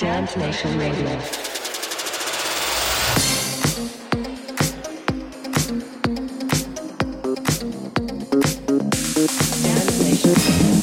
Dance Nation Radio. Dance Nation.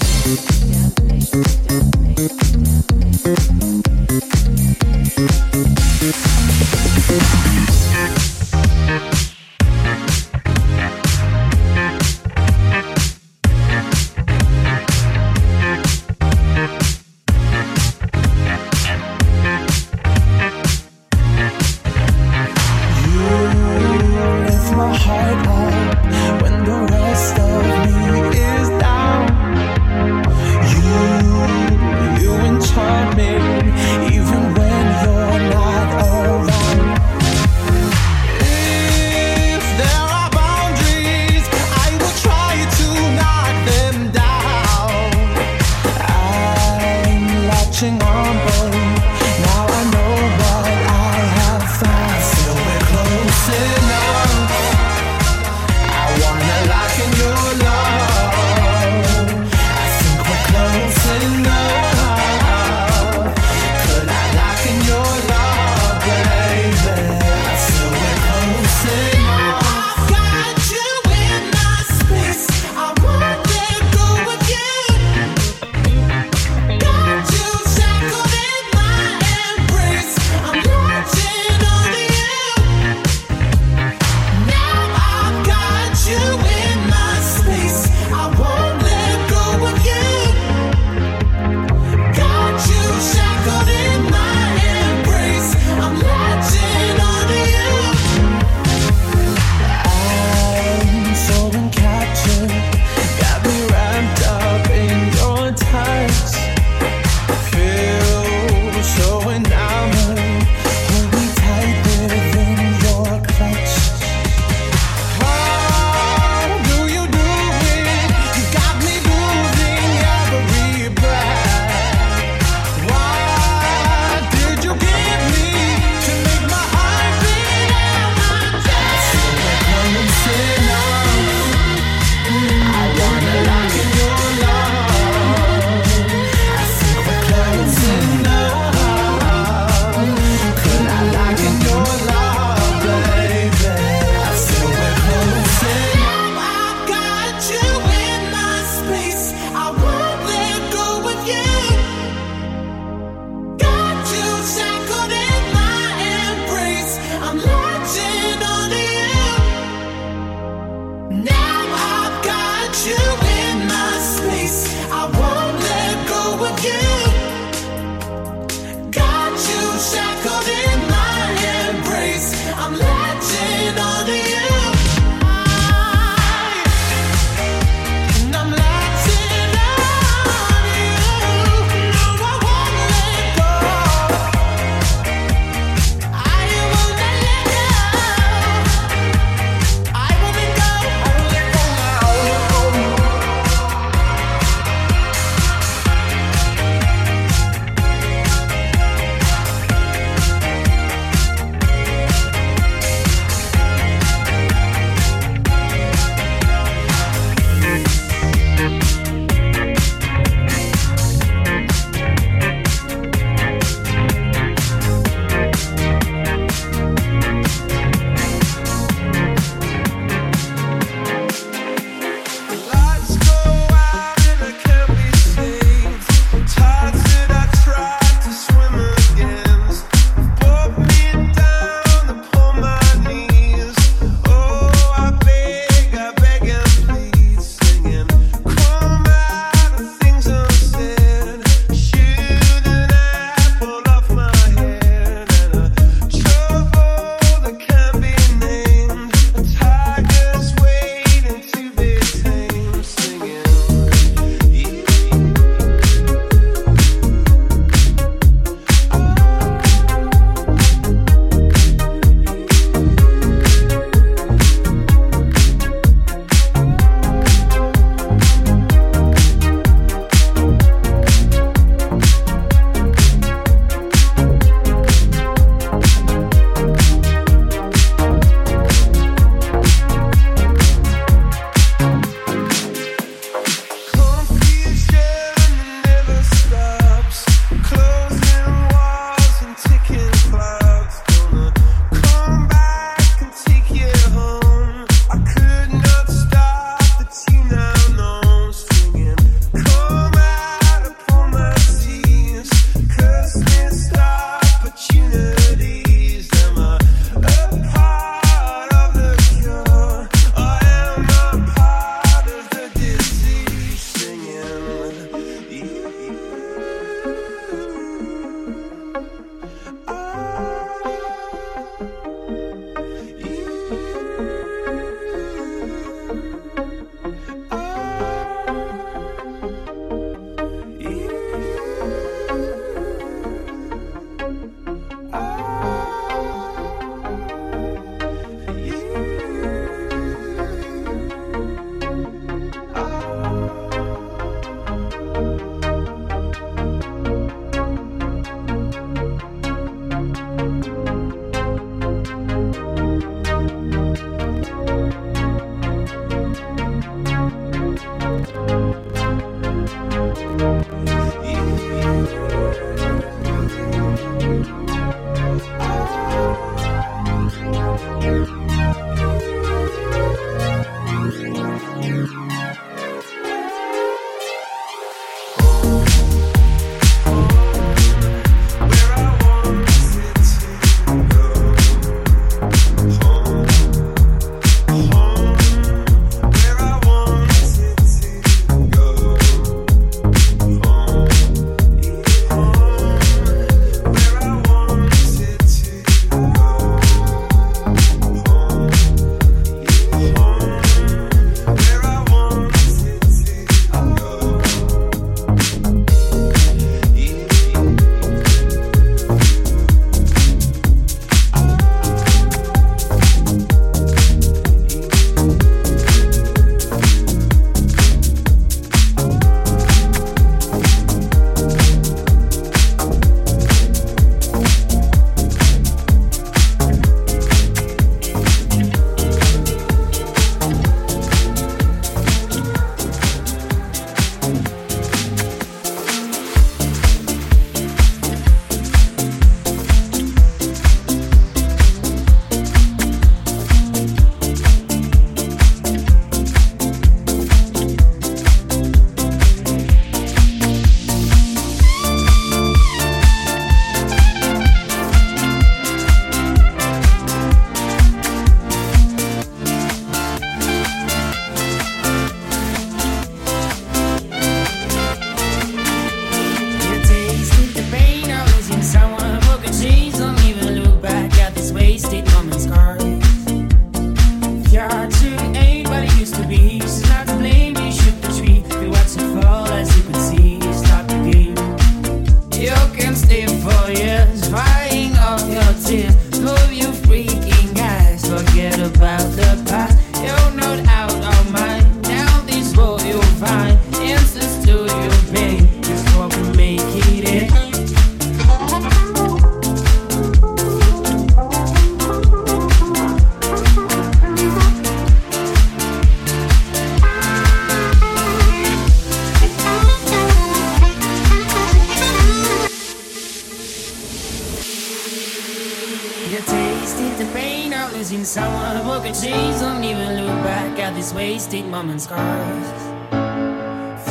Of losing someone who could change. Don't even look back at these wasted moments, cause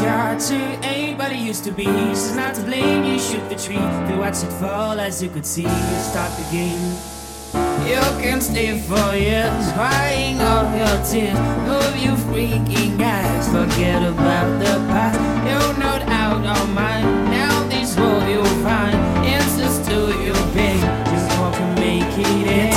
you're too anybody used to be, she's not to blame. You shoot the tree, to watch it fall as you could see. You start the game. You can stay for years, crying all your tears. Move your freaking eyes, forget about the past. You're not out of mind. Now this world you'll find answers to your pain. Just walk and make it in.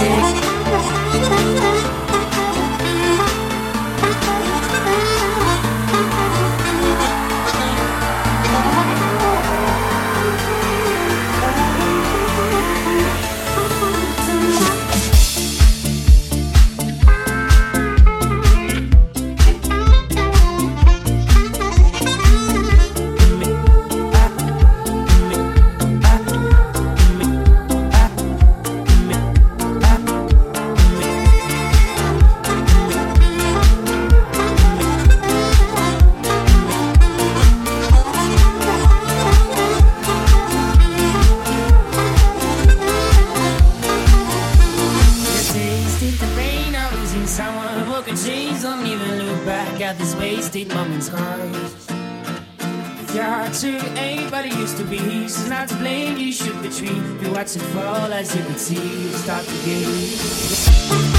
If you're to anybody used to be, she's not to blame. You shoot the tree, you watch it fall as you could see. You start the game.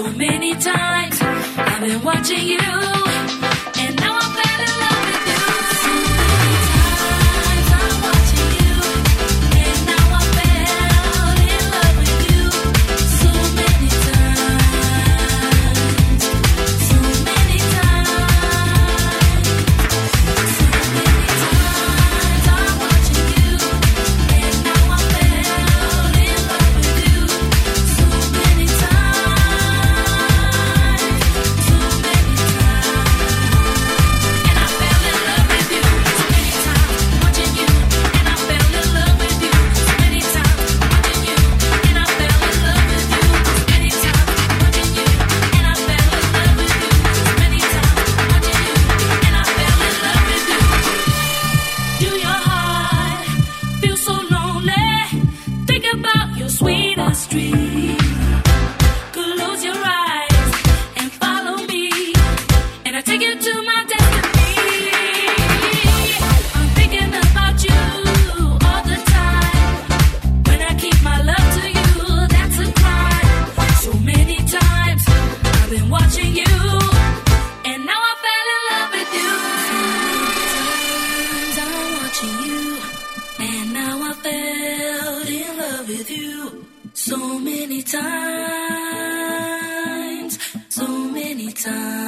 So many times. I've been watching you, So many times, so many times,